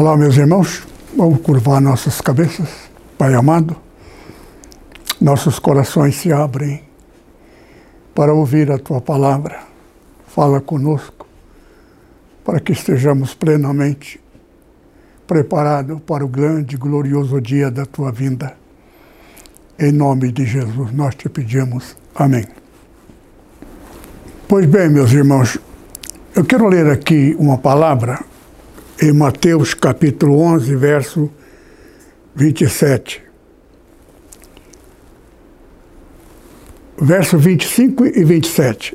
Olá, meus irmãos. Vamos curvar nossas cabeças. Pai amado, nossos corações se abrem para ouvir a tua palavra. Fala conosco, para que estejamos plenamente preparados para o grande e glorioso dia da tua vinda. Em nome de Jesus, nós te pedimos. Amém. Pois bem, meus irmãos, eu quero ler aqui uma palavra em Mateus capítulo 11, verso 27. Verso 25 e 27.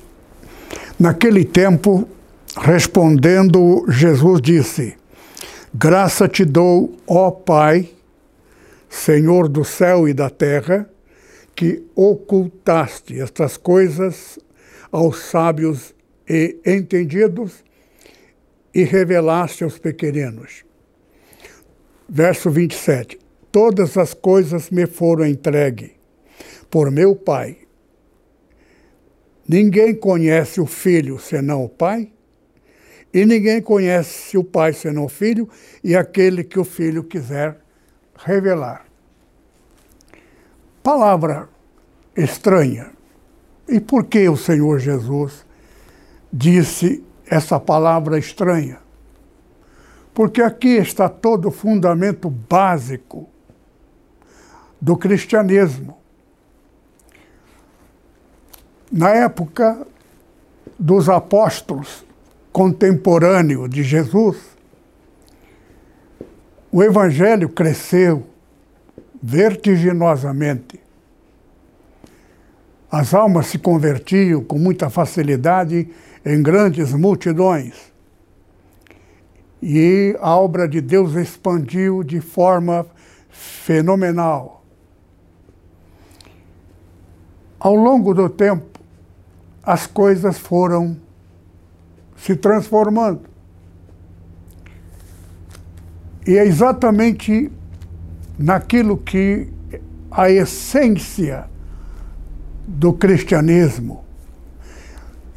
Naquele tempo, respondendo, Jesus disse: Graça te dou, ó Pai, Senhor do céu e da terra, que ocultaste estas coisas aos sábios e entendidos e revelaste aos pequeninos. Verso 27. Todas as coisas me foram entregue por meu Pai. Ninguém conhece o Filho senão o Pai, e ninguém conhece o Pai senão o Filho e aquele que o Filho quiser revelar. Palavra estranha. E por que o Senhor Jesus disse essa palavra estranha. Porque aqui está todo o fundamento básico do cristianismo. Na época dos apóstolos contemporâneos de Jesus, o evangelho cresceu vertiginosamente. As almas se convertiam com muita facilidade em grandes multidões. E a obra de Deus expandiu de forma fenomenal. Ao longo do tempo, as coisas foram se transformando. E é exatamente naquilo que a essência do cristianismo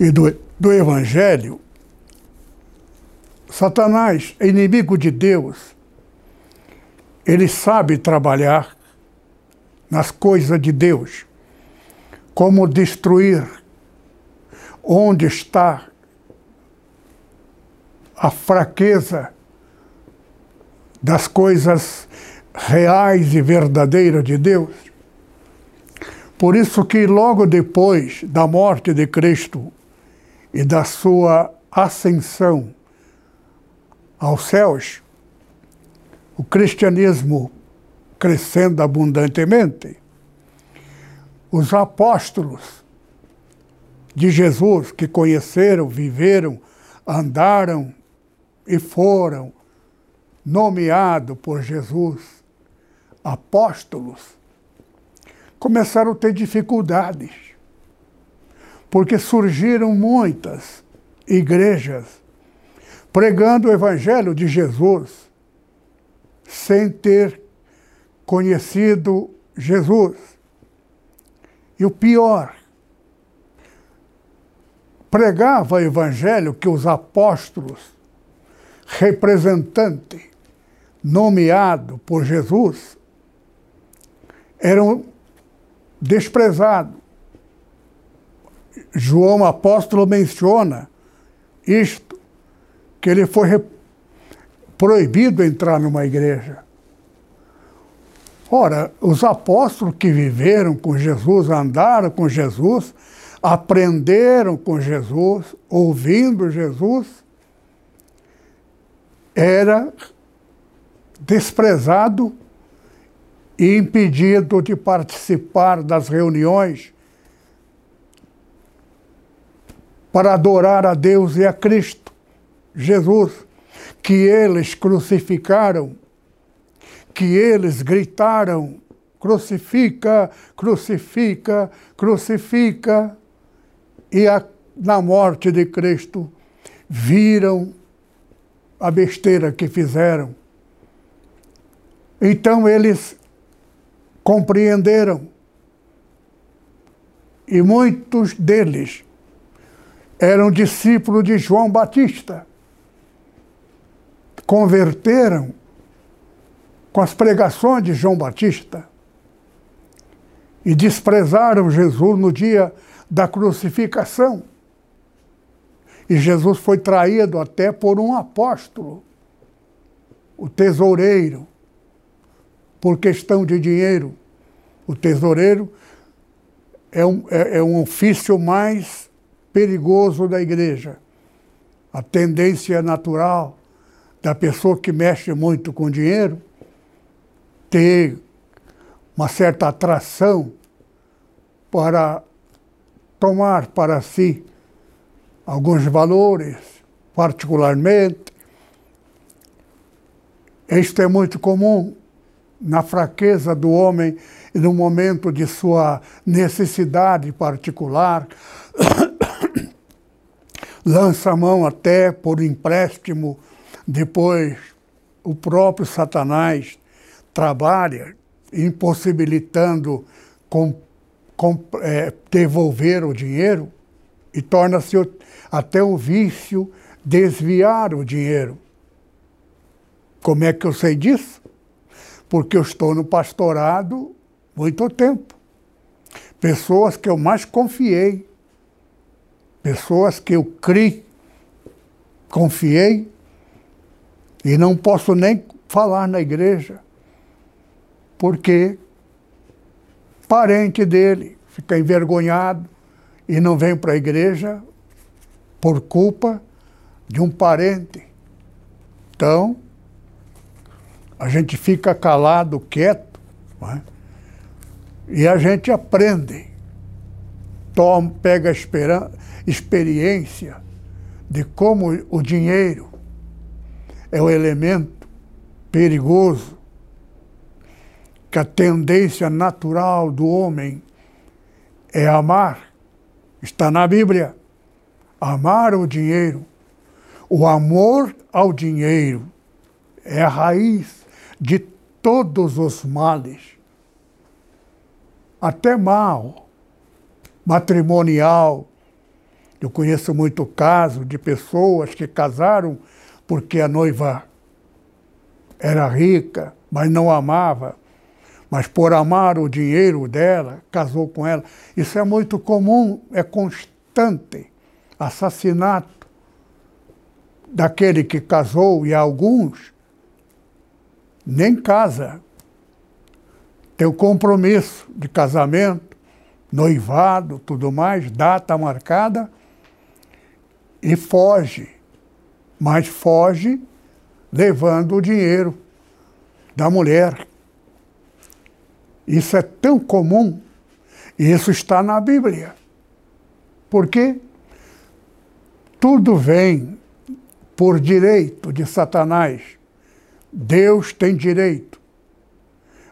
e do do Evangelho, Satanás inimigo de Deus. Ele sabe trabalhar nas coisas de Deus, como destruir onde está a fraqueza das coisas reais e verdadeiras de Deus. Por isso que logo depois da morte de Cristo, e da sua ascensão aos céus, o cristianismo crescendo abundantemente, os apóstolos de Jesus que conheceram, viveram, andaram e foram nomeados por Jesus apóstolos, começaram a ter dificuldades porque surgiram muitas igrejas pregando o Evangelho de Jesus sem ter conhecido Jesus. E o pior, pregava o Evangelho que os apóstolos, representante nomeado por Jesus, eram desprezados João apóstolo menciona isto, que ele foi proibido entrar numa igreja. Ora, os apóstolos que viveram com Jesus, andaram com Jesus, aprenderam com Jesus, ouvindo Jesus, era desprezado e impedido de participar das reuniões para adorar a Deus e a Cristo, Jesus. que eles crucificaram, que eles gritaram: crucifica, crucifica, crucifica. E a, na morte de Cristo viram a besteira que fizeram. Então eles compreenderam. E muitos deles eram discípulos de João Batista. Converteram com as pregações de João Batista e desprezaram Jesus no dia da crucificação. E Jesus foi traído até por um apóstolo, o tesoureiro, por questão de dinheiro. O tesoureiro é um, é, é um ofício mais perigoso da igreja. A tendência natural da pessoa que mexe muito com dinheiro ter uma certa atração para tomar para si alguns valores, particularmente. Isto é muito comum na fraqueza do homem e no momento de sua necessidade particular. Lança a mão até por empréstimo, depois o próprio Satanás trabalha impossibilitando com, com, é, devolver o dinheiro e torna-se até um vício desviar o dinheiro. Como é que eu sei disso? Porque eu estou no pastorado muito tempo. Pessoas que eu mais confiei, pessoas que eu criei, confiei, e não posso nem falar na igreja, porque parente dele fica envergonhado e não vem para a igreja por culpa de um parente. Então, a gente fica calado, quieto, é? e a gente aprende, toma, pega a experiência de como o dinheiro é o elemento perigoso, que a tendência natural do homem é amar. Está na Bíblia amar o dinheiro. O amor ao dinheiro é a raiz de todos os males, até mal, matrimonial. Eu conheço muito caso de pessoas que casaram porque a noiva era rica, mas não amava, mas por amar o dinheiro dela, casou com ela. Isso é muito comum, é constante assassinato daquele que casou e alguns nem casa. Tem o compromisso de casamento, noivado, tudo mais, data marcada e foge. Mas foge levando o dinheiro da mulher. Isso é tão comum, e isso está na Bíblia. Por quê? Tudo vem por direito de Satanás. Deus tem direito.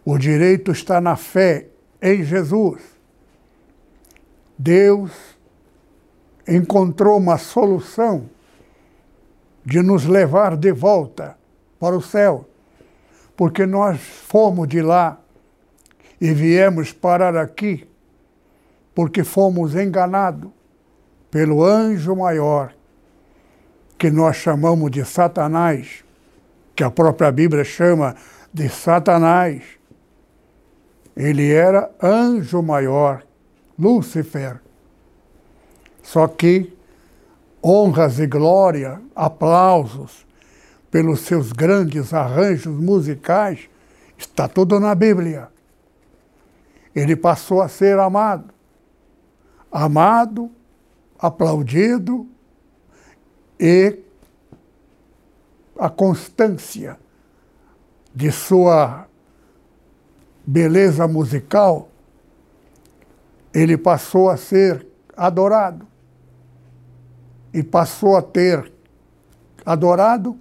O direito está na fé em Jesus. Deus encontrou uma solução de nos levar de volta para o céu, porque nós fomos de lá e viemos parar aqui, porque fomos enganados pelo anjo maior que nós chamamos de Satanás, que a própria Bíblia chama de Satanás. Ele era anjo maior, Lúcifer. Só que honras e glória, aplausos pelos seus grandes arranjos musicais, está tudo na Bíblia. Ele passou a ser amado. Amado, aplaudido, e a constância de sua beleza musical, ele passou a ser adorado. E passou a ter adorado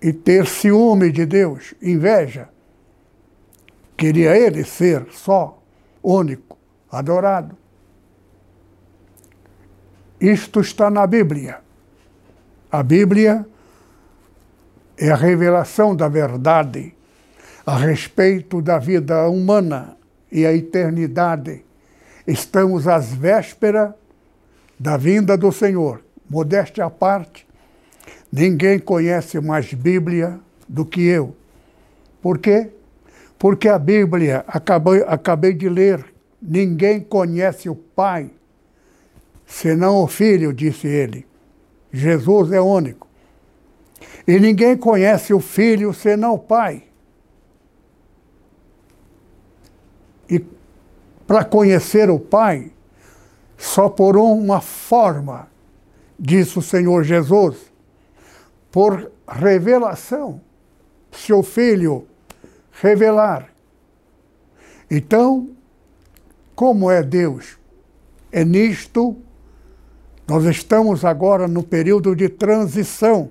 e ter ciúme de Deus, inveja. Queria ele ser só, único, adorado. Isto está na Bíblia. A Bíblia é a revelação da verdade a respeito da vida humana e a eternidade. Estamos às vésperas da vinda do Senhor. Modéstia à parte, ninguém conhece mais Bíblia do que eu. Por quê? Porque a Bíblia, acabei, acabei de ler, ninguém conhece o Pai, senão o Filho, disse ele. Jesus é único. E ninguém conhece o Filho senão o Pai. E para conhecer o Pai, só por uma forma, disse o Senhor Jesus, por revelação. Se o Filho revelar. Então, como é Deus? É nisto nós estamos agora no período de transição.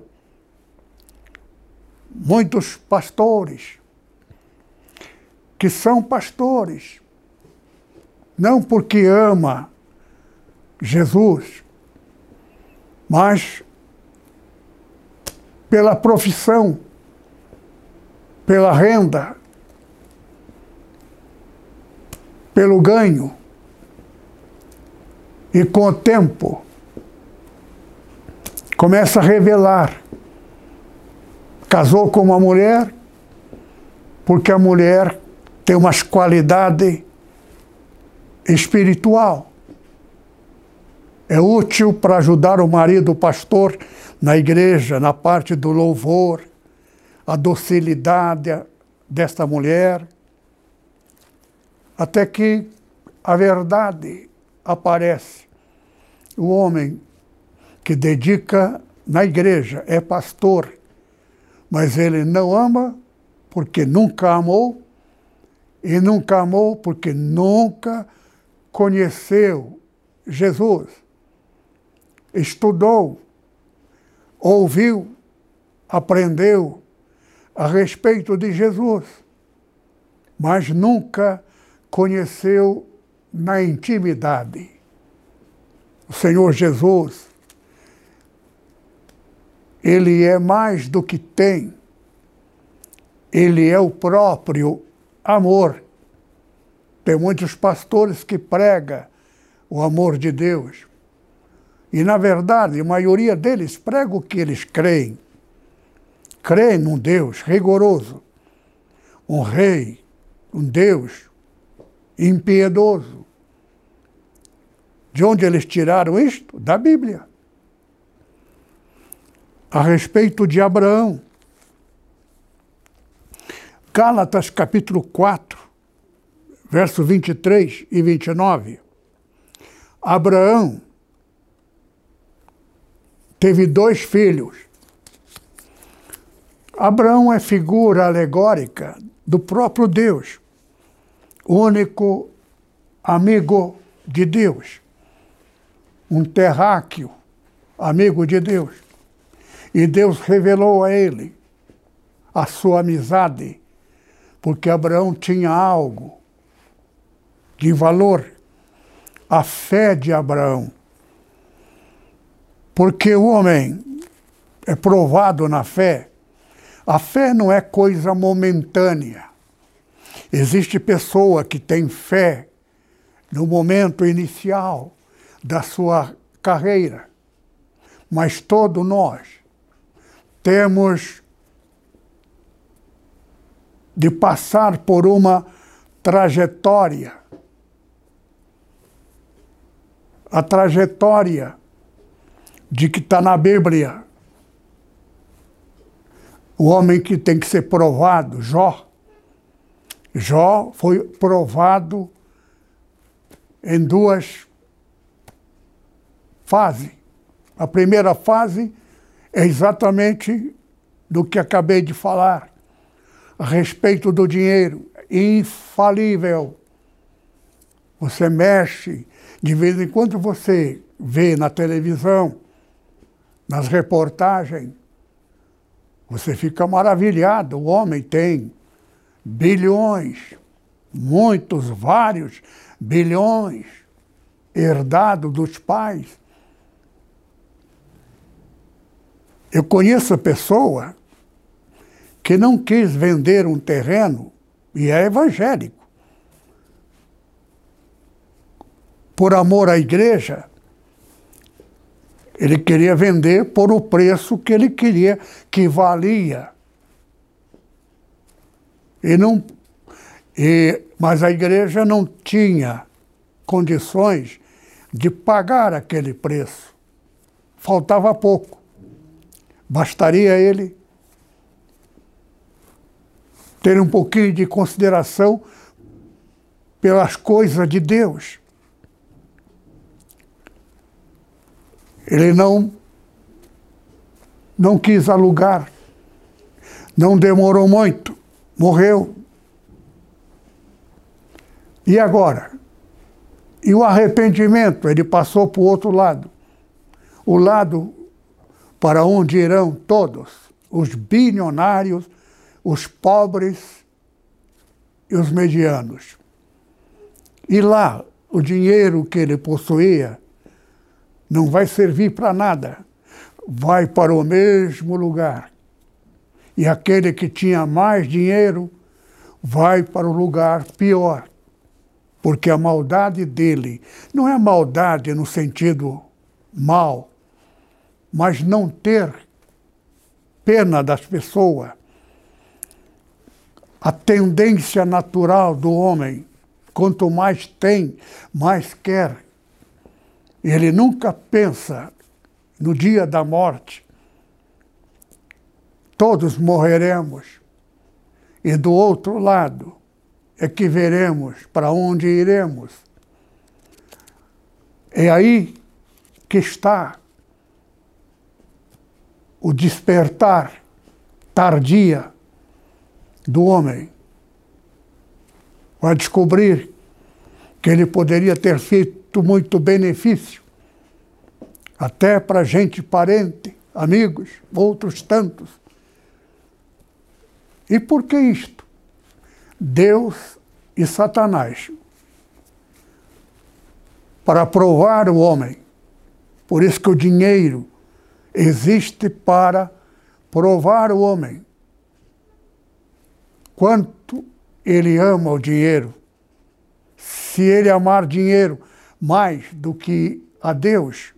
Muitos pastores que são pastores, não porque ama Jesus, mas pela profissão, pela renda, pelo ganho. E com o tempo, começa a revelar. Casou com uma mulher, porque a mulher tem umas qualidades espiritual. É útil para ajudar o marido, pastor, na igreja, na parte do louvor, a docilidade desta mulher, até que a verdade aparece. O homem que dedica na igreja é pastor, mas ele não ama porque nunca amou, e nunca amou porque nunca conheceu Jesus, estudou, ouviu, aprendeu a respeito de Jesus, mas nunca conheceu na intimidade. O Senhor Jesus, Ele é mais do que tem, Ele é o próprio amor. Tem muitos pastores que pregam o amor de Deus. E, na verdade, a maioria deles prega o que eles creem. Creem num Deus rigoroso, um rei, um Deus impiedoso. De onde eles tiraram isto? Da Bíblia. A respeito de Abraão. Gálatas capítulo 4, verso 23 e 29. Abraão teve dois filhos. Abraão é figura alegórica do próprio Deus, único amigo de Deus, um terráqueo amigo de Deus. E Deus revelou a ele a sua amizade porque Abraão tinha algo de valor, a fé de Abraão. Porque o homem é provado na fé. A fé não é coisa momentânea. Existe pessoa que tem fé no momento inicial da sua carreira, mas todos nós temos de passar por uma trajetória. A trajetória de que está na Bíblia. O homem que tem que ser provado, Jó. Jó foi provado em duas fases. A primeira fase é exatamente do que acabei de falar a respeito do dinheiro, infalível. Você mexe, de vez em quando você vê na televisão, nas reportagens, Você fica maravilhado. O homem tem bilhões, muitos, vários bilhões herdado dos pais. Eu conheço pessoa que não quis vender um terreno e é evangélico. Por amor à igreja, ele queria vender por o preço que ele queria, que valia. E não, e, mas a igreja não tinha condições de pagar aquele preço. Faltava pouco. Bastaria ele ter um pouquinho de consideração pelas coisas de Deus. Ele não não quis alugar. Não demorou muito. Morreu. E agora? E o arrependimento, ele passou para o outro lado. O lado para onde irão todos, os bilionários, os pobres e os medianos. E lá, o dinheiro que ele possuía não vai servir para nada, vai para o mesmo lugar. E aquele que tinha mais dinheiro vai para o lugar pior porque a maldade dele não é maldade no sentido mal, mas não ter pena das pessoas. A tendência natural do homem, quanto mais tem, mais quer. Ele nunca pensa no dia da morte. Todos morreremos. E do outro lado, é que veremos para onde iremos. É aí que está o despertar tardia do homem. Vai descobrir que ele poderia ter feito muito benefício, até para gente parente, amigos, outros tantos. E por que isto? Deus e Satanás para provar o homem. Por isso que o dinheiro existe para provar o homem. Quanto ele ama o dinheiro. Se ele amar dinheiro mais do que a Deus,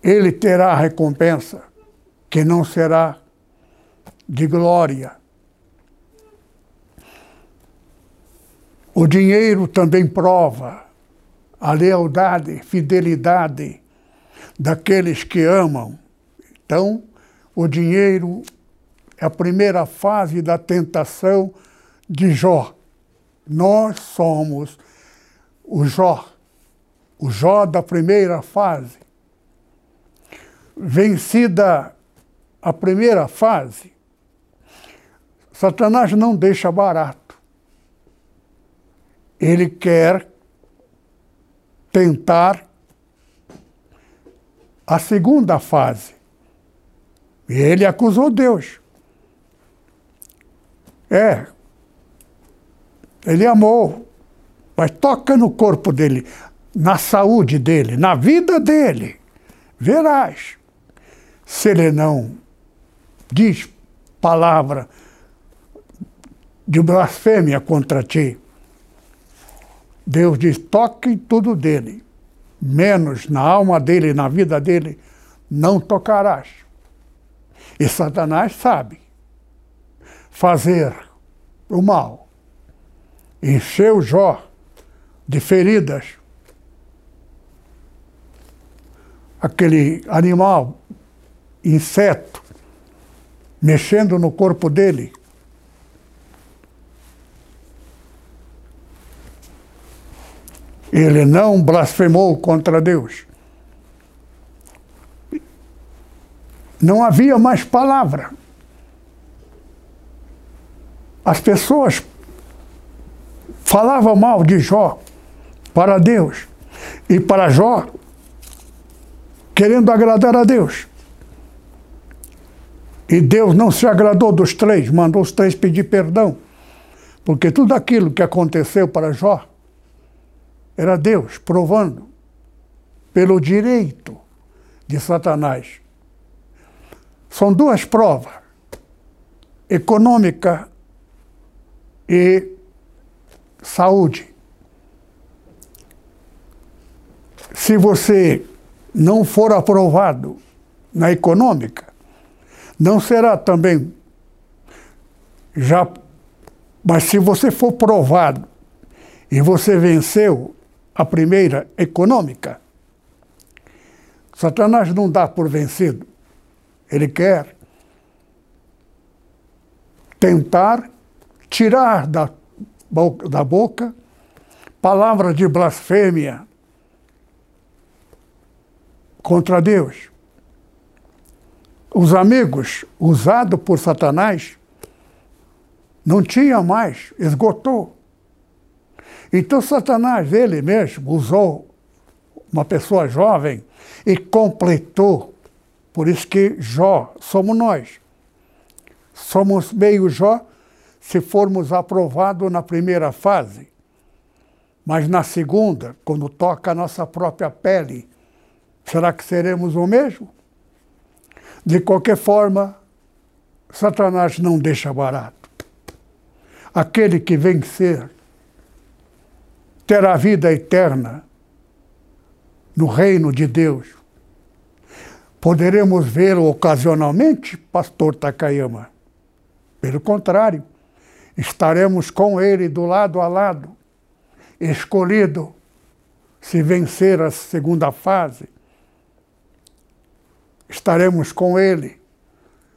ele terá recompensa que não será de glória. O dinheiro também prova a lealdade, fidelidade daqueles que amam. Então, o dinheiro é a primeira fase da tentação de Jó. Nós somos o Jó, o Jó da primeira fase. Vencida a primeira fase, Satanás não deixa barato. Ele quer tentar a segunda fase. E ele acusou Deus. É. Ele amou. Mas toca no corpo dele, na saúde dele, na vida dele. Verás. Se ele não diz palavra de blasfêmia contra ti. Deus diz: toque tudo dele, menos na alma dele, na vida dele, não tocarás. E Satanás sabe fazer o mal, encher o Jó de feridas. Aquele animal, inseto, mexendo no corpo dele, Ele não blasfemou contra Deus. Não havia mais palavra. As pessoas falavam mal de Jó para Deus. E para Jó, querendo agradar a Deus. E Deus não se agradou dos três, mandou os três pedir perdão. Porque tudo aquilo que aconteceu para Jó era Deus provando pelo direito de Satanás. São duas provas, econômica e saúde. Se você não for aprovado na econômica, não será também já. Mas se você for provado e você venceu a primeira econômica, Satanás não dá por vencido. Ele quer tentar tirar da, da boca palavras de blasfêmia contra Deus. Os amigos usados por Satanás não tinha mais, esgotou. Então Satanás, ele mesmo, usou uma pessoa jovem e completou. Por isso que Jó somos nós. Somos meio Jó se formos aprovados na primeira fase. Mas na segunda, quando toca a nossa própria pele, será que seremos o mesmo? De qualquer forma, Satanás não deixa barato. Aquele que vencer terá vida eterna no reino de Deus. Poderemos vê-lo ocasionalmente, pastor Takayama. Pelo contrário, estaremos com ele do lado a lado, escolhido se vencer a segunda fase. Estaremos com ele,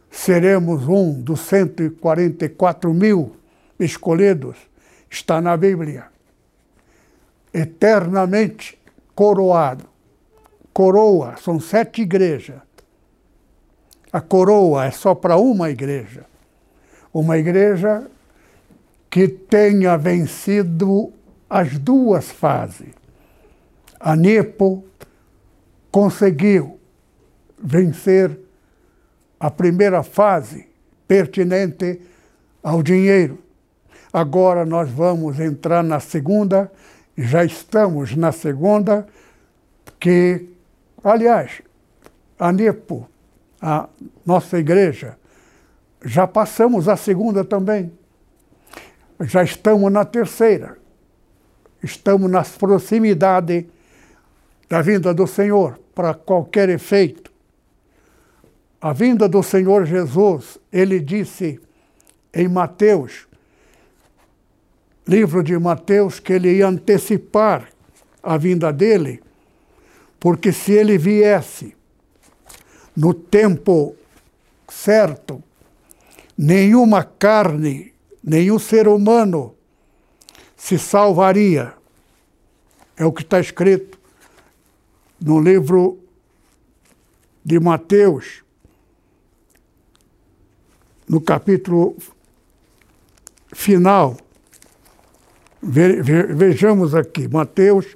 seremos um dos 144 mil escolhidos, está na Bíblia. Eternamente coroado. Coroa, são sete igrejas. A coroa é só para uma igreja. Uma igreja que tenha vencido as duas fases. A Nepo conseguiu vencer a primeira fase pertinente ao dinheiro. Agora nós vamos entrar na segunda já estamos na segunda, que, aliás, a NEPO, a nossa igreja, já passamos a segunda também. Já estamos na terceira. Estamos nas proximidades da vinda do Senhor, para qualquer efeito. A vinda do Senhor Jesus, ele disse em Mateus livro de Mateus que ele ia antecipar a vinda dele, porque se ele viesse no tempo certo, nenhuma carne, nenhum ser humano se salvaria. É o que está escrito no livro de Mateus, no capítulo final. Vejamos aqui, Mateus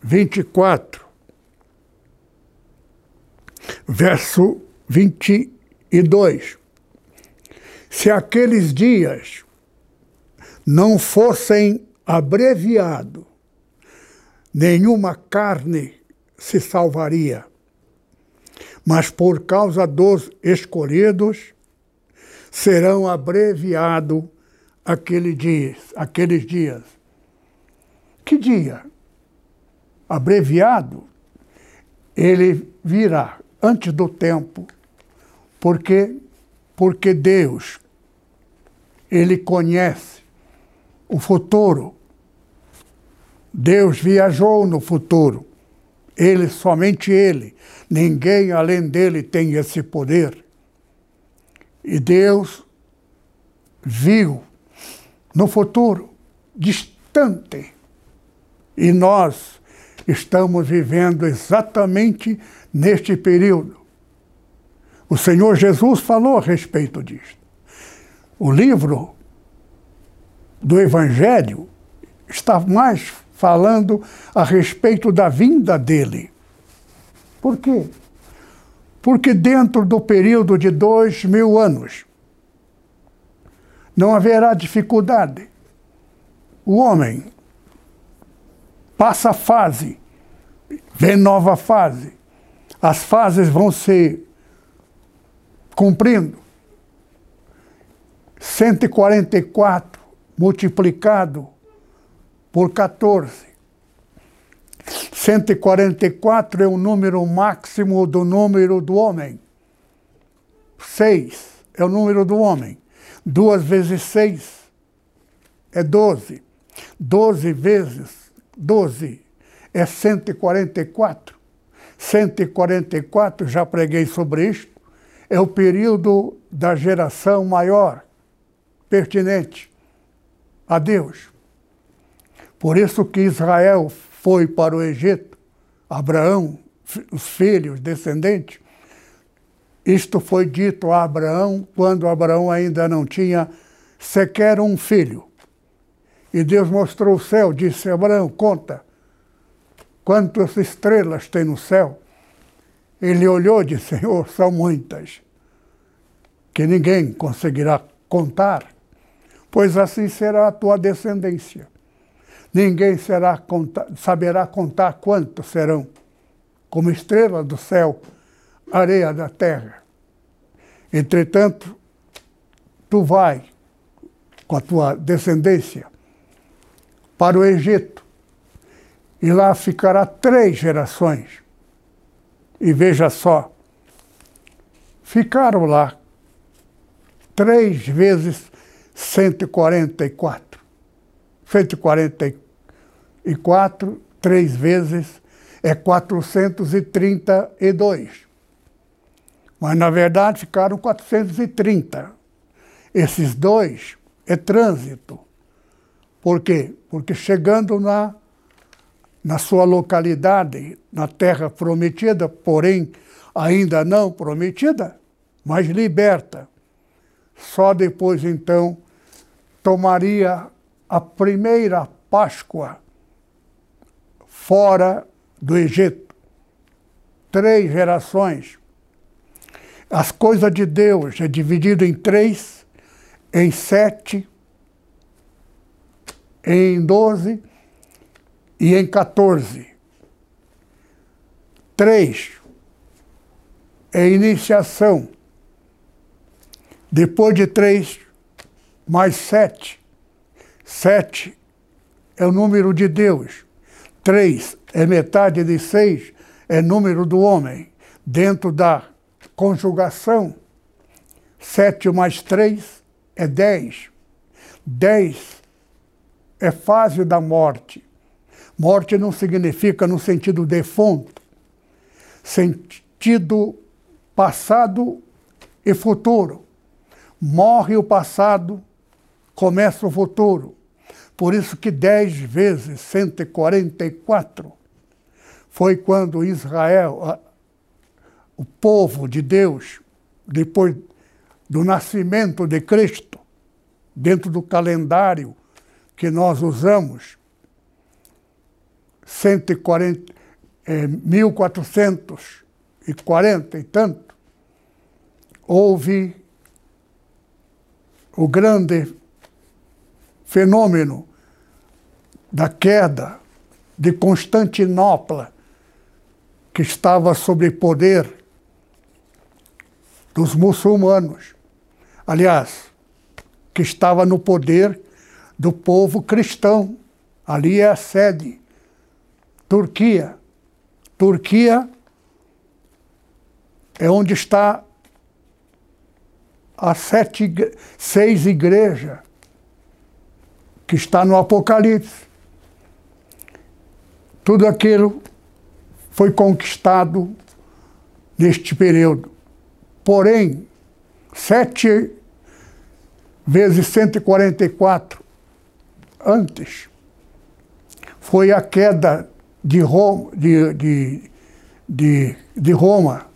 24, verso 22. Se aqueles dias não fossem abreviados, nenhuma carne se salvaria. Mas por causa dos escolhidos, serão abreviados aqueles dias. Que dia? Abreviado, ele virá antes do tempo, porque porque Deus ele conhece o futuro. Deus viajou no futuro. Ele, somente ele. Ninguém além dele tem esse poder. E Deus viu no futuro distante. E nós estamos vivendo exatamente neste período. O Senhor Jesus falou a respeito disso. O livro do Evangelho está mais falando a respeito da vinda dele. Por quê? Porque dentro do período de dois mil anos não haverá dificuldade. O homem passa a fase, vem nova fase. As fases vão se cumprindo. 144 multiplicado por 14 144 é o número máximo do número do homem. 6 é o número do homem. 2 vezes 6 é 12. 12 vezes 12 é 144. 144, já preguei sobre isto, é o período da geração maior, pertinente a Deus. Por isso que Israel foi para o Egito, Abraão, os filhos, descendentes. Isto foi dito a Abraão quando Abraão ainda não tinha sequer um filho. E Deus mostrou o céu, disse Abraão: Conta quantas estrelas tem no céu. Ele olhou e disse: Senhor, são muitas, que ninguém conseguirá contar, pois assim será a tua descendência. Ninguém será saberá contar quantos serão, como estrela do céu, areia da terra. Entretanto, tu vai com a tua descendência para o Egito e lá ficará três gerações. E veja só, ficaram lá três vezes 144. 144 e 4, três vezes, é 432. Mas, na verdade, ficaram 430. Esses dois é trânsito. Por quê? Porque chegando na, na sua localidade, na terra prometida, porém ainda não prometida, mas liberta, só depois então tomaria a primeira Páscoa fora do Egito. Três gerações. As coisas de Deus é dividido em três, em sete, em doze e em 14. Três é iniciação. Depois de três, mais sete. Sete é o número de Deus. Três é metade de seis, é número do homem. Dentro da conjugação, sete mais três é dez. Dez é fase da morte. Morte não significa no sentido defunto, sentido passado e futuro. Morre o passado, começa o futuro. Por isso que dez vezes 144 foi quando Israel, o povo de Deus, depois do nascimento de Cristo, dentro do calendário que nós usamos, 140, é, 1440 e tanto, houve o grande fenômeno da queda de Constantinopla, que estava sob poder dos muçulmanos. Aliás, que estava no poder do povo cristão. Ali é a sede. Turquia. Turquia é onde está as sete, seis igrejas que está no Apocalipse. Tudo aquilo foi conquistado neste período. Porém, sete vezes 144 antes foi a queda de Roma, de, de, de, de Roma.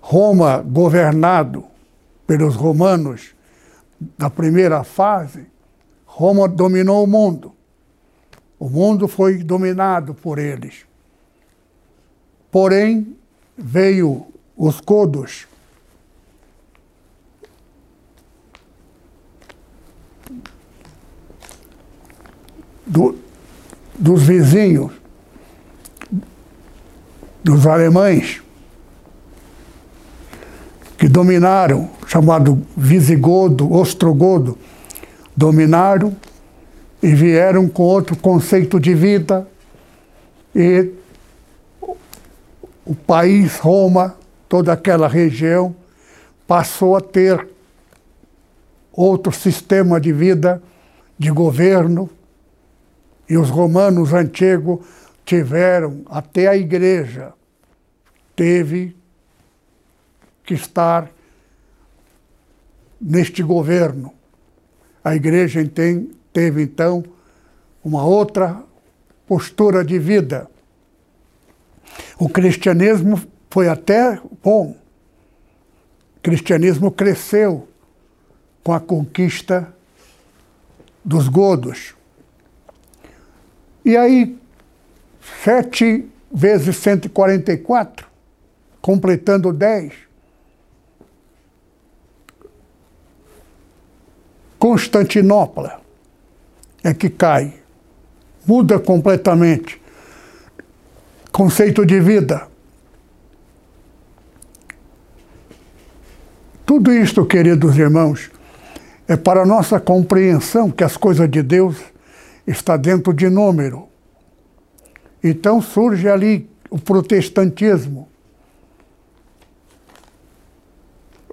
Roma governado pelos romanos na primeira fase, Roma dominou o mundo. O mundo foi dominado por eles. Porém, veio os codos. Do, dos vizinhos, dos alemães, que dominaram, chamado visigodo, ostrogodo, dominaram e vieram com outro conceito de vida e o país, Roma, toda aquela região, passou a ter outro sistema de vida, de governo, e os romanos antigos tiveram, até a igreja teve que estar neste governo. A igreja tem, teve então uma outra postura de vida. O cristianismo foi até bom. O cristianismo cresceu com a conquista dos godos. E aí, sete vezes 144, completando dez. Constantinopla é que cai, muda completamente conceito de vida. Tudo isto, queridos irmãos, é para nossa compreensão que as coisas de Deus está dentro de número. Então surge ali o protestantismo.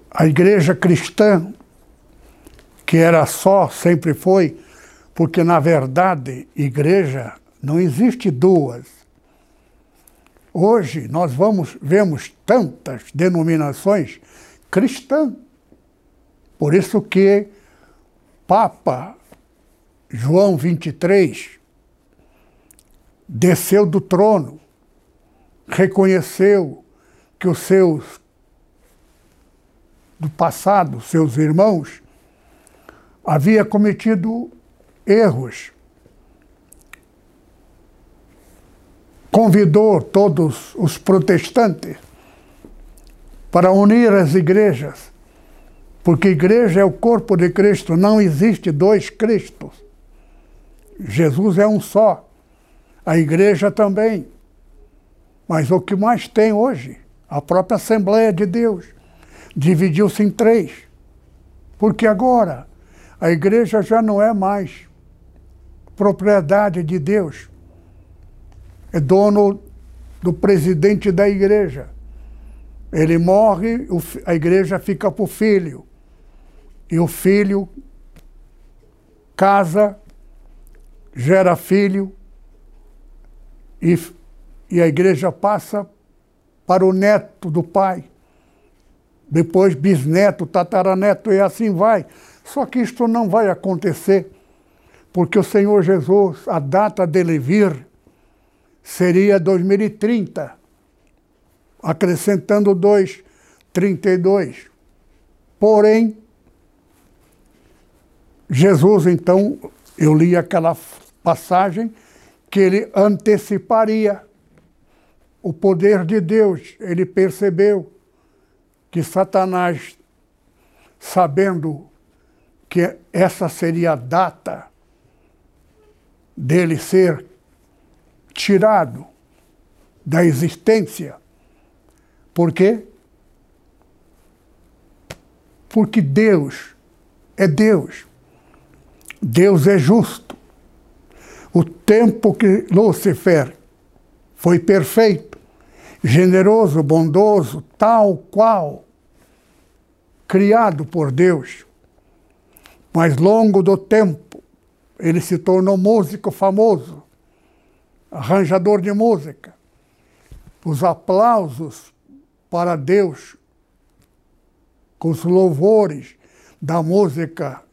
A igreja cristã, que era só, sempre foi, porque na verdade, igreja não existe duas. Hoje nós vamos vemos tantas denominações cristãs. Por isso que Papa João 23 desceu do trono, reconheceu que os seus do passado, seus irmãos, havia cometido erros convidou todos os protestantes para unir as igrejas, porque igreja é o corpo de Cristo, não existe dois Cristos. Jesus é um só, a igreja também. Mas o que mais tem hoje, a própria Assembleia de Deus, dividiu-se em três. Porque agora a igreja já não é mais propriedade de Deus, é dono do presidente da igreja. Ele morre, a igreja fica para o filho. E o filho casa, gera filho, e, e a igreja passa para o neto do pai. Depois bisneto, tataraneto, e assim vai. Só que isto não vai acontecer, porque o Senhor Jesus, a data dele vir, seria 2030, acrescentando 2, 32. Porém, Jesus, então, eu li aquela passagem que ele anteciparia o poder de Deus. Ele percebeu que Satanás, sabendo que essa seria a data dele ser tirado da existência. Por quê? Porque Deus é Deus. Deus é justo. O tempo que Lúcifer foi perfeito, generoso, bondoso, tal qual, criado por Deus. Mas longo do tempo, ele se tornou músico famoso arranjador de música. Os aplausos para Deus, com os louvores da música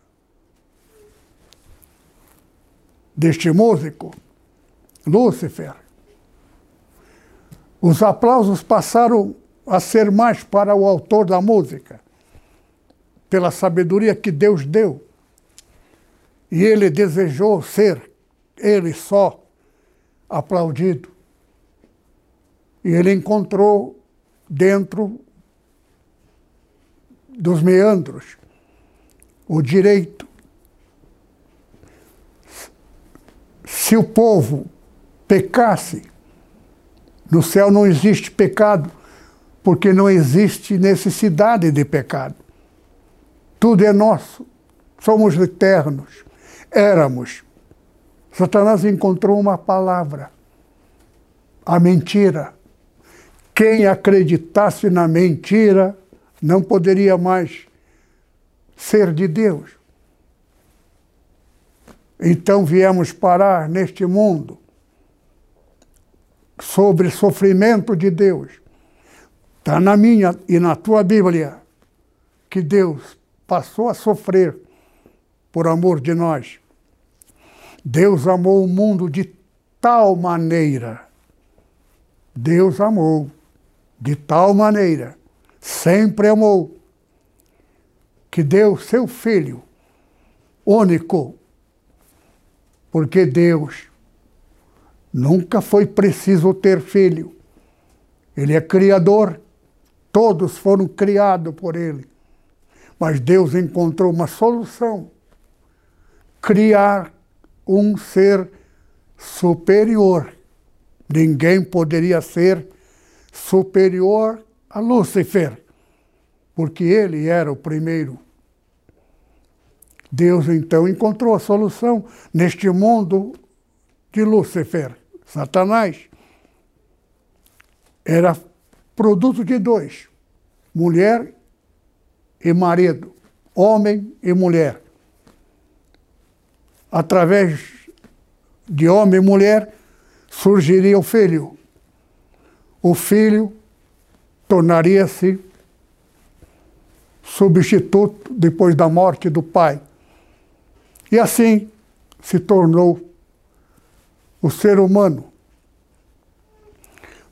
deste músico, Lúcifer. Os aplausos passaram a ser mais para o autor da música, pela sabedoria que Deus deu. E ele desejou ser ele só aplaudido. E ele encontrou dentro dos meandros o direito. Se o povo pecasse, no céu não existe pecado, porque não existe necessidade de pecado. Tudo é nosso. Somos eternos. Éramos. Satanás encontrou uma palavra: a mentira. Quem acreditasse na mentira não poderia mais ser de Deus. Então viemos parar neste mundo sobre sofrimento de Deus. Está na minha e na tua Bíblia que Deus passou a sofrer por amor de nós. Deus amou o mundo de tal maneira. Deus amou de tal maneira, sempre amou, que deu seu filho único, porque Deus nunca foi preciso ter filho. Ele é criador, todos foram criados por ele. Mas Deus encontrou uma solução: criar um ser superior. Ninguém poderia ser superior a Lúcifer, porque ele era o primeiro. Deus então encontrou a solução neste mundo de Lúcifer, Satanás. Era produto de dois: mulher e marido, homem e mulher. Através de homem e mulher surgiria o filho. O filho tornaria-se substituto depois da morte do pai. E assim se tornou o ser humano.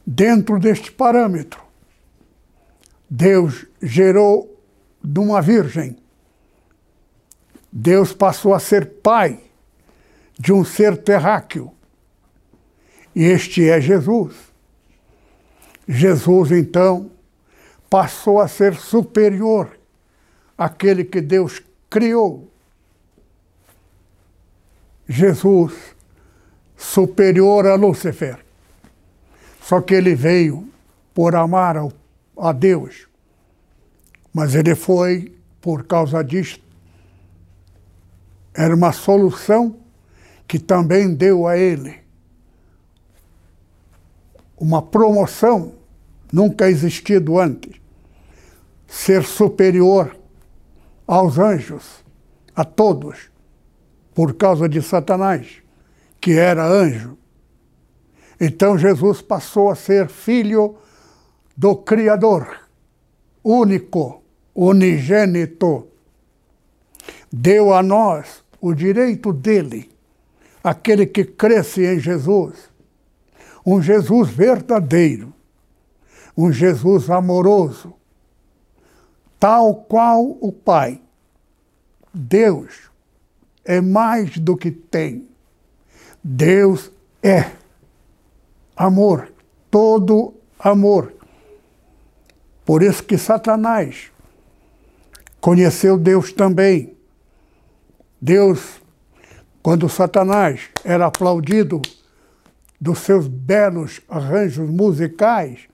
Dentro deste parâmetro, Deus gerou de uma virgem. Deus passou a ser pai de um ser terráqueo. E este é Jesus. Jesus, então, passou a ser superior àquele que Deus criou. Jesus, superior a Lúcifer. Só que ele veio por amar a Deus mas ele foi, por causa disso, era uma solução que também deu a ele uma promoção nunca existido antes. Ser superior aos anjos, a todos, por causa de Satanás, que era anjo. Então Jesus passou a ser filho do Criador, único unigênito, deu a nós o direito dele, aquele que cresce em Jesus, um Jesus verdadeiro, um Jesus amoroso, tal qual o Pai. Deus é mais do que tem. Deus é amor, todo amor. Por isso que Satanás conheceu Deus também. Deus, quando Satanás era aplaudido dos seus belos arranjos musicais,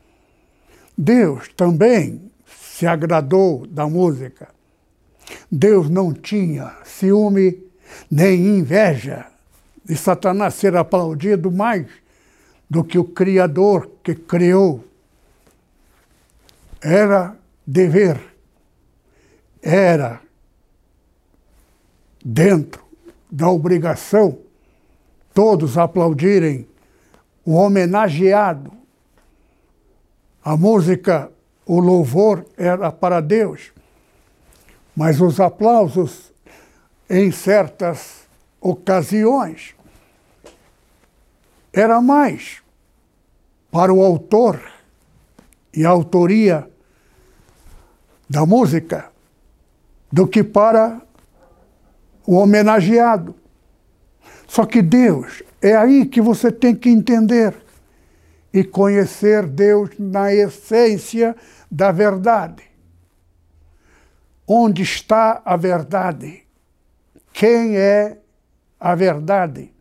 Deus também se agradou da música. Deus não tinha ciúme nem inveja de Satanás ser aplaudido mais do que o Criador que criou. Era dever era dentro da obrigação todos aplaudirem o homenageado. A música, o louvor era para Deus, mas os aplausos em certas ocasiões era mais para o autor e a autoria da música do que para o homenageado. Só que Deus, é aí que você tem que entender e conhecer Deus na essência da verdade. Onde está a verdade? Quem é a verdade?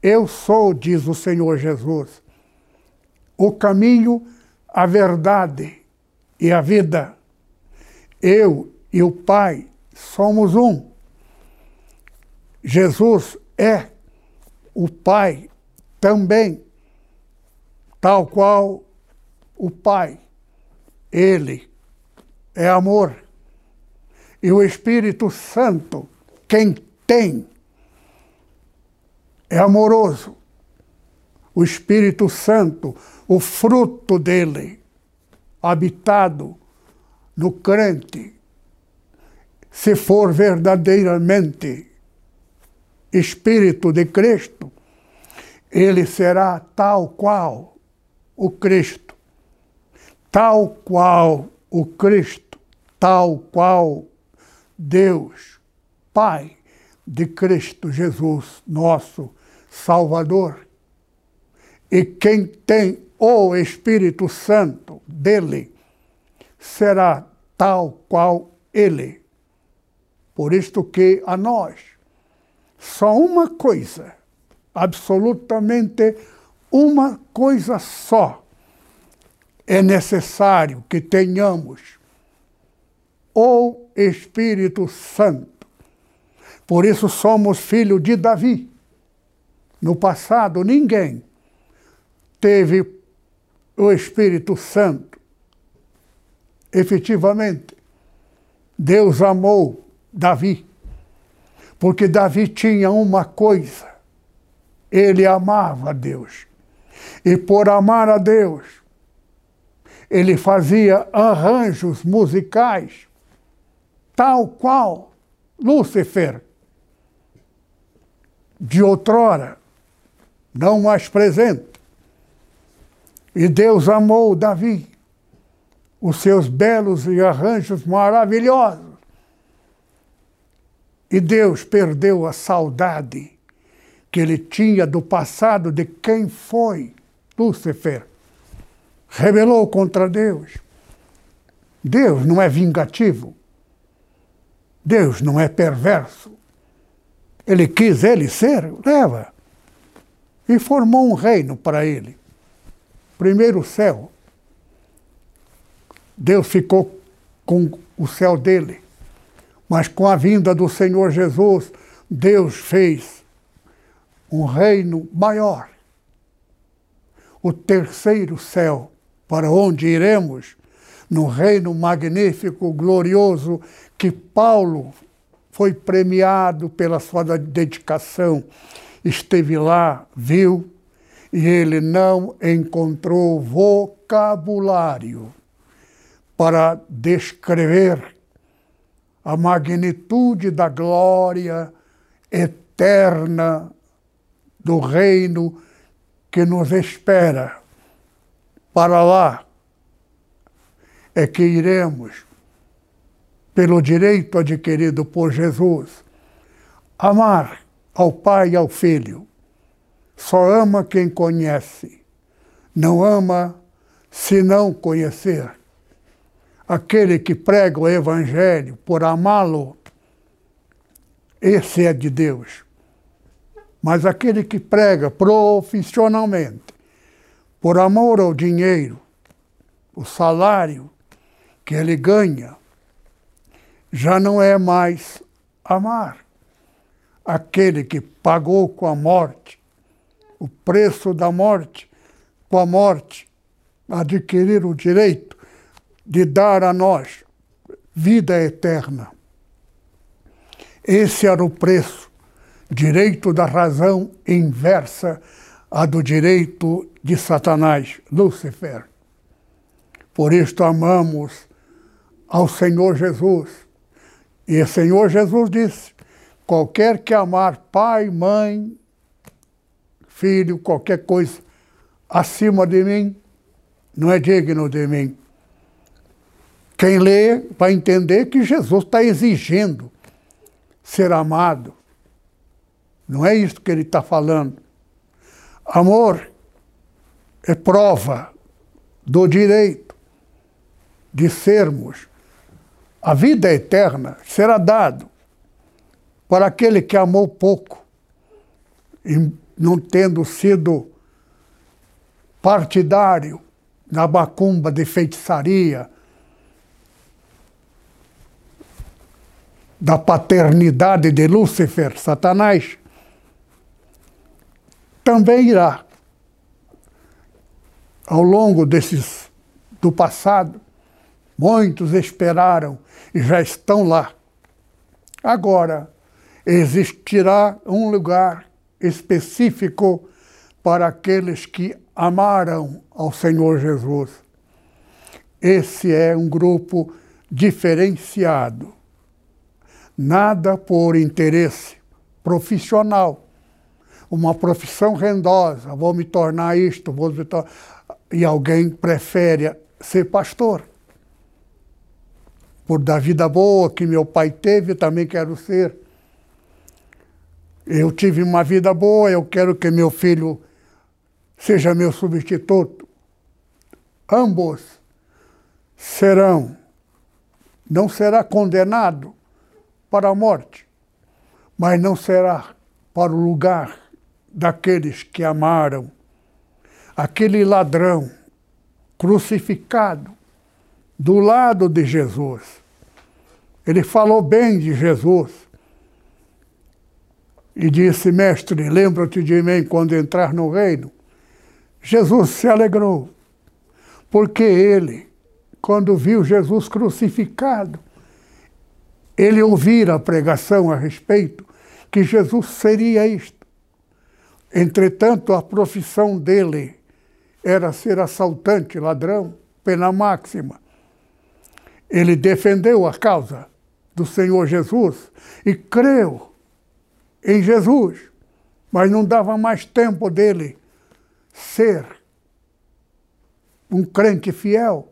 Eu sou, diz o Senhor Jesus, o caminho, a verdade e a vida. Eu e o Pai somos um. Jesus é o Pai também, tal qual o Pai. Ele é amor. E o Espírito Santo, quem tem, é amoroso. O Espírito Santo, o fruto dele, habitado no crente, se for verdadeiramente Espírito de Cristo, ele será tal qual o Cristo, tal qual o Cristo, tal qual Deus, Pai de Cristo Jesus, nosso Salvador. E quem tem o Espírito Santo dele será tal qual ele. Por isto que a nós só uma coisa, absolutamente uma coisa só é necessário que tenhamos o Espírito Santo. Por isso somos filhos de Davi. No passado, ninguém teve o Espírito Santo. Efetivamente, Deus amou Davi, porque Davi tinha uma coisa: ele amava a Deus. E por amar a Deus, ele fazia arranjos musicais, tal qual Lúcifer, de outrora, não mais presente. E Deus amou Davi, os seus belos e arranjos maravilhosos. E Deus perdeu a saudade que ele tinha do passado de quem foi Lúcifer. Rebelou contra Deus. Deus não é vingativo. Deus não é perverso. Ele quis ele ser, leva. E formou um reino para ele. Primeiro o céu. Deus ficou com o céu dele. Mas com a vinda do Senhor Jesus, Deus fez um reino maior. O terceiro céu, para onde iremos, no reino magnífico, glorioso, que Paulo foi premiado pela sua dedicação. Esteve lá, viu, e ele não encontrou vocabulário para descrever a magnitude da glória eterna do reino que nos espera. Para lá é que iremos, pelo direito adquirido por Jesus, amar ao Pai e ao Filho só ama quem conhece, não ama se não conhecer. Aquele que prega o Evangelho por amá-lo, esse é de Deus. Mas aquele que prega profissionalmente, por amor ao dinheiro, o salário que ele ganha, já não é mais amar. Aquele que pagou com a morte o preço da morte, com a morte, adquirir o direito de dar a nós vida eterna. Esse era o preço, direito da razão inversa a do direito de Satanás, Lúcifer. Por isto amamos ao Senhor Jesus. E o Senhor Jesus disse: qualquer que amar pai, mãe, filho, qualquer coisa acima de mim, não é digno de mim. Quem lê vai entender que Jesus está exigindo ser amado. Não é isso que ele está falando. Amor é prova do direito de sermos. A vida eterna será dado para aquele que amou pouco e não tendo sido partidário na macumba de feitiçaria, da paternidade de Lúcifer, Satanás, também irá, ao longo desses do passado, muitos esperaram e já estão lá. Agora, existirá um lugar específico para aqueles que amaram ao Senhor Jesus. Esse é um grupo diferenciado. Nada por interesse profissional. Uma profissão rendosa, vou me tornar isto, vou me tornar... e alguém prefere ser pastor. Por da vida boa que meu pai teve, também quero ser. Eu tive uma vida boa, eu quero que meu filho seja meu substituto. Ambos serão, não será condenado para a morte, mas não será para o lugar daqueles que amaram aquele ladrão crucificado do lado de Jesus. Ele falou bem de Jesus e disse: Mestre, lembra-te de mim quando entrar no reino. Jesus se alegrou, porque ele, quando viu Jesus crucificado, ele ouvira a pregação a respeito que Jesus seria isto. Entretanto, a profissão dele era ser assaltante, ladrão, pena máxima. Ele defendeu a causa do Senhor Jesus e creu em Jesus, mas não dava mais tempo dele ser um crente fiel.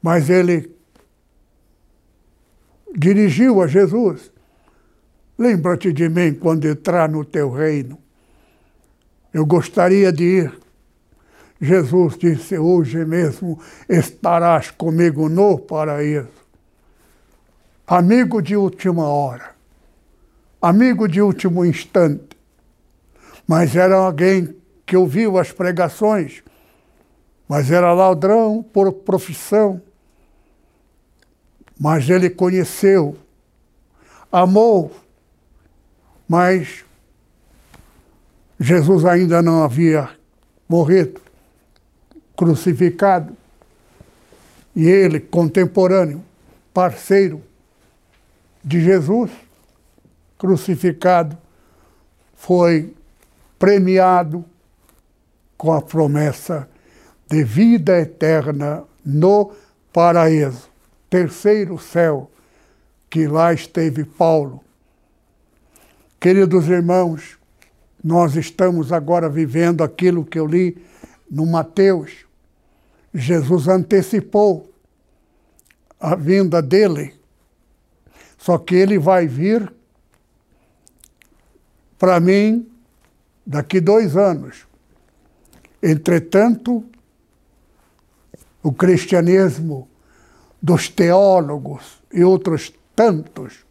Mas ele dirigiu a Jesus: Lembra-te de mim quando entrar no teu reino. Eu gostaria de ir. Jesus disse: Hoje mesmo estarás comigo no paraíso. Amigo de última hora, amigo de último instante, mas era alguém que ouviu as pregações, mas era ladrão por profissão. Mas ele conheceu, amou, mas Jesus ainda não havia morrido, crucificado. E ele, contemporâneo, parceiro de Jesus, crucificado, foi premiado com a promessa de vida eterna no paraíso, terceiro céu, que lá esteve Paulo. Queridos irmãos, nós estamos agora vivendo aquilo que eu li no Mateus. Jesus antecipou a vinda dele, só que ele vai vir para mim daqui dois anos. Entretanto, o cristianismo dos teólogos e outros tantos,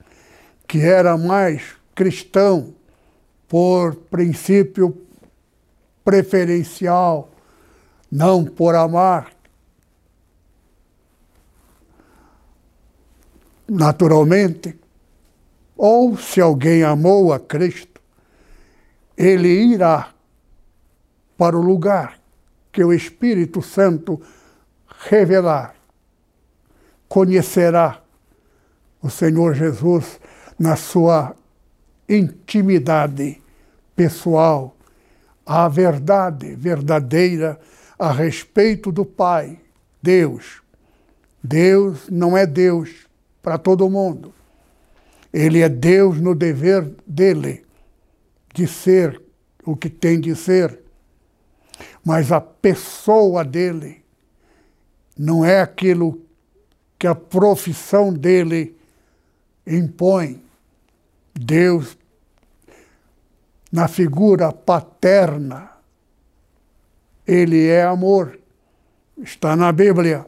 que era mais cristão por princípio preferencial, não por amar, naturalmente, ou se alguém amou a Cristo, ele irá para o lugar que o Espírito Santo revelar. Conhecerá o Senhor Jesus na sua intimidade pessoal, a verdade verdadeira a respeito do Pai, Deus. Deus não é Deus para todo mundo. Ele é Deus no dever dele de ser o que tem de ser mas a pessoa dele não é aquilo que a profissão dele impõe. Deus, na figura paterna, ele é amor. Está na Bíblia.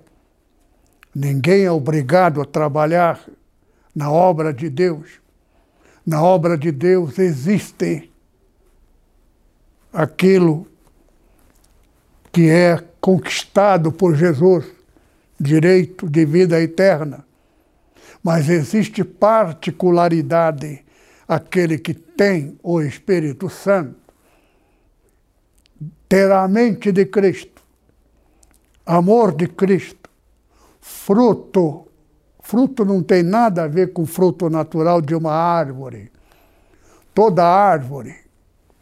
Ninguém é obrigado a trabalhar na obra de Deus. Na obra de Deus existe aquilo que é conquistado por Jesus, direito de vida eterna. Mas existe particularidade aquele que tem o Espírito Santo terá a mente de Cristo, amor de Cristo, fruto. Fruto não tem nada a ver com fruto natural de uma árvore. Toda árvore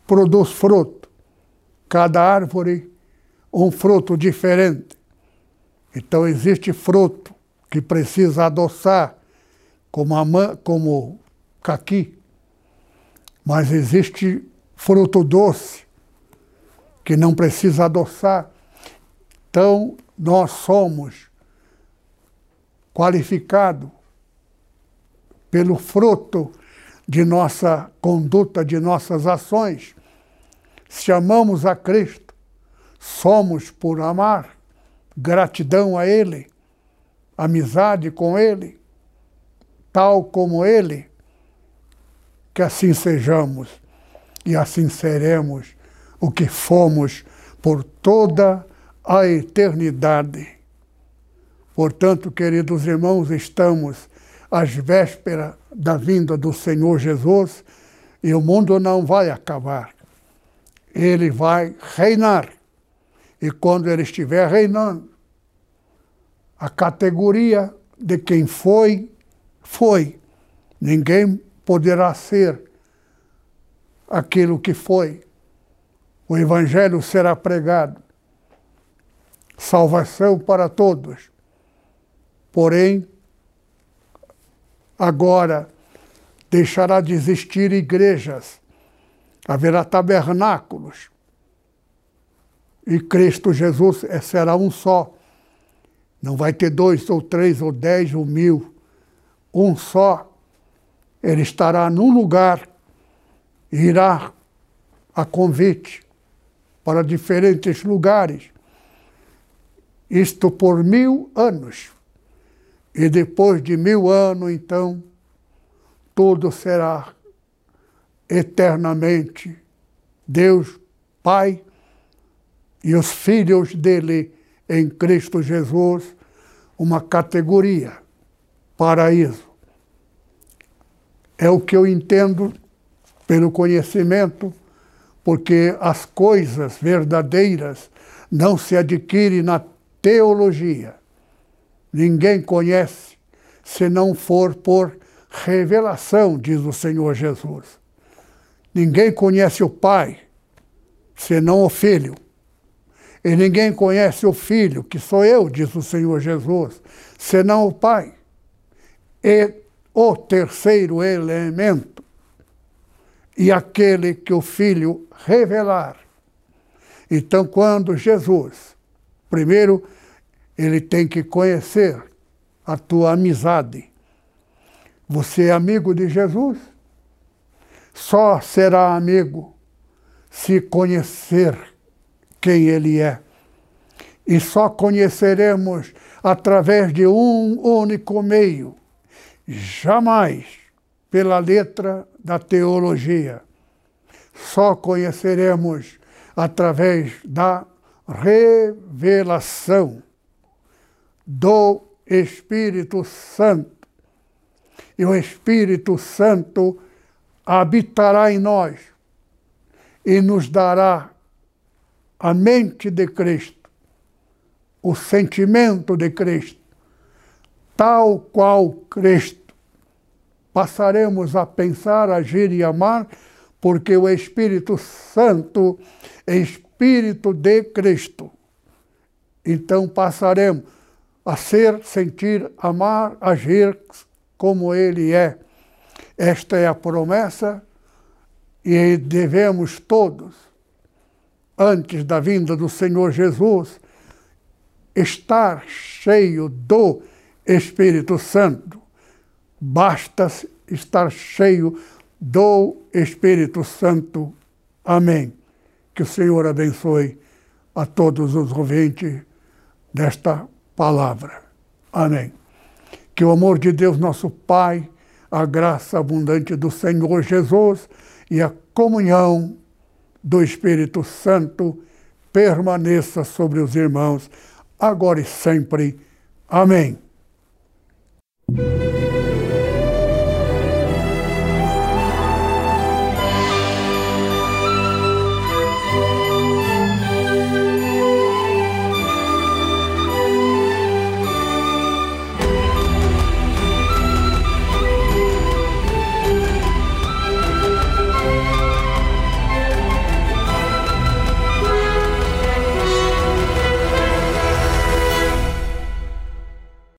produz fruto. Cada árvore um fruto diferente. Então existe fruto que precisa adoçar, como, a, como caqui. Mas existe fruto doce, que não precisa adoçar. Então, nós somos qualificados pelo fruto de nossa conduta, de nossas ações. Se amamos a Cristo, somos por amar, gratidão a Ele, amizade com Ele, tal como Ele, que assim sejamos e assim seremos o que fomos por toda a eternidade. Portanto, queridos irmãos, estamos às vésperas da vinda do Senhor Jesus e o mundo não vai acabar. Ele vai reinar. E quando ele estiver reinando, a categoria de quem foi, foi. Ninguém poderá ser aquilo que foi o Evangelho será pregado. Salvação para todos. Porém, agora deixará de existir igrejas, haverá tabernáculos. E Cristo Jesus será um só. Não vai ter dois, ou três, ou dez, ou mil. Um só. Ele estará num lugar, irá a convite para diferentes lugares. Isto por mil anos. E depois de mil anos, então, tudo será eternamente Deus Pai e os filhos dele em Cristo Jesus, uma categoria, paraíso. É o que eu entendo pelo conhecimento porque as coisas verdadeiras não se adquirem na teologia. Ninguém conhece se não for por revelação, diz o Senhor Jesus. Ninguém conhece o Pai senão o Filho. E ninguém conhece o Filho, que sou eu, diz o Senhor Jesus, senão o Pai. E o terceiro elemento e aquele que o Filho revelar. Então, quando Jesus, primeiro, ele tem que conhecer a tua amizade. Você é amigo de Jesus? Só será amigo se conhecer quem ele é. E só conheceremos através de um único meio. Jamais pela letra da teologia. Só conheceremos através da revelação do Espírito Santo. E o Espírito Santo habitará em nós e nos dará a mente de Cristo, o sentimento de Cristo, tal qual Cristo passaremos a pensar, agir e amar, porque o Espírito Santo é Espírito de Cristo. Então passaremos a ser, sentir, amar, agir como Ele é. Esta é a promessa e devemos todos, antes da vinda do Senhor Jesus, estar cheio do Espírito Santo. Basta estar cheio do Espírito Santo. Amém. Que o Senhor abençoe a todos os ouvintes desta palavra. Amém. Que o amor de Deus, nosso Pai, a graça abundante do Senhor Jesus e a comunhão do Espírito Santo permaneça sobre os irmãos, agora e sempre. Amém.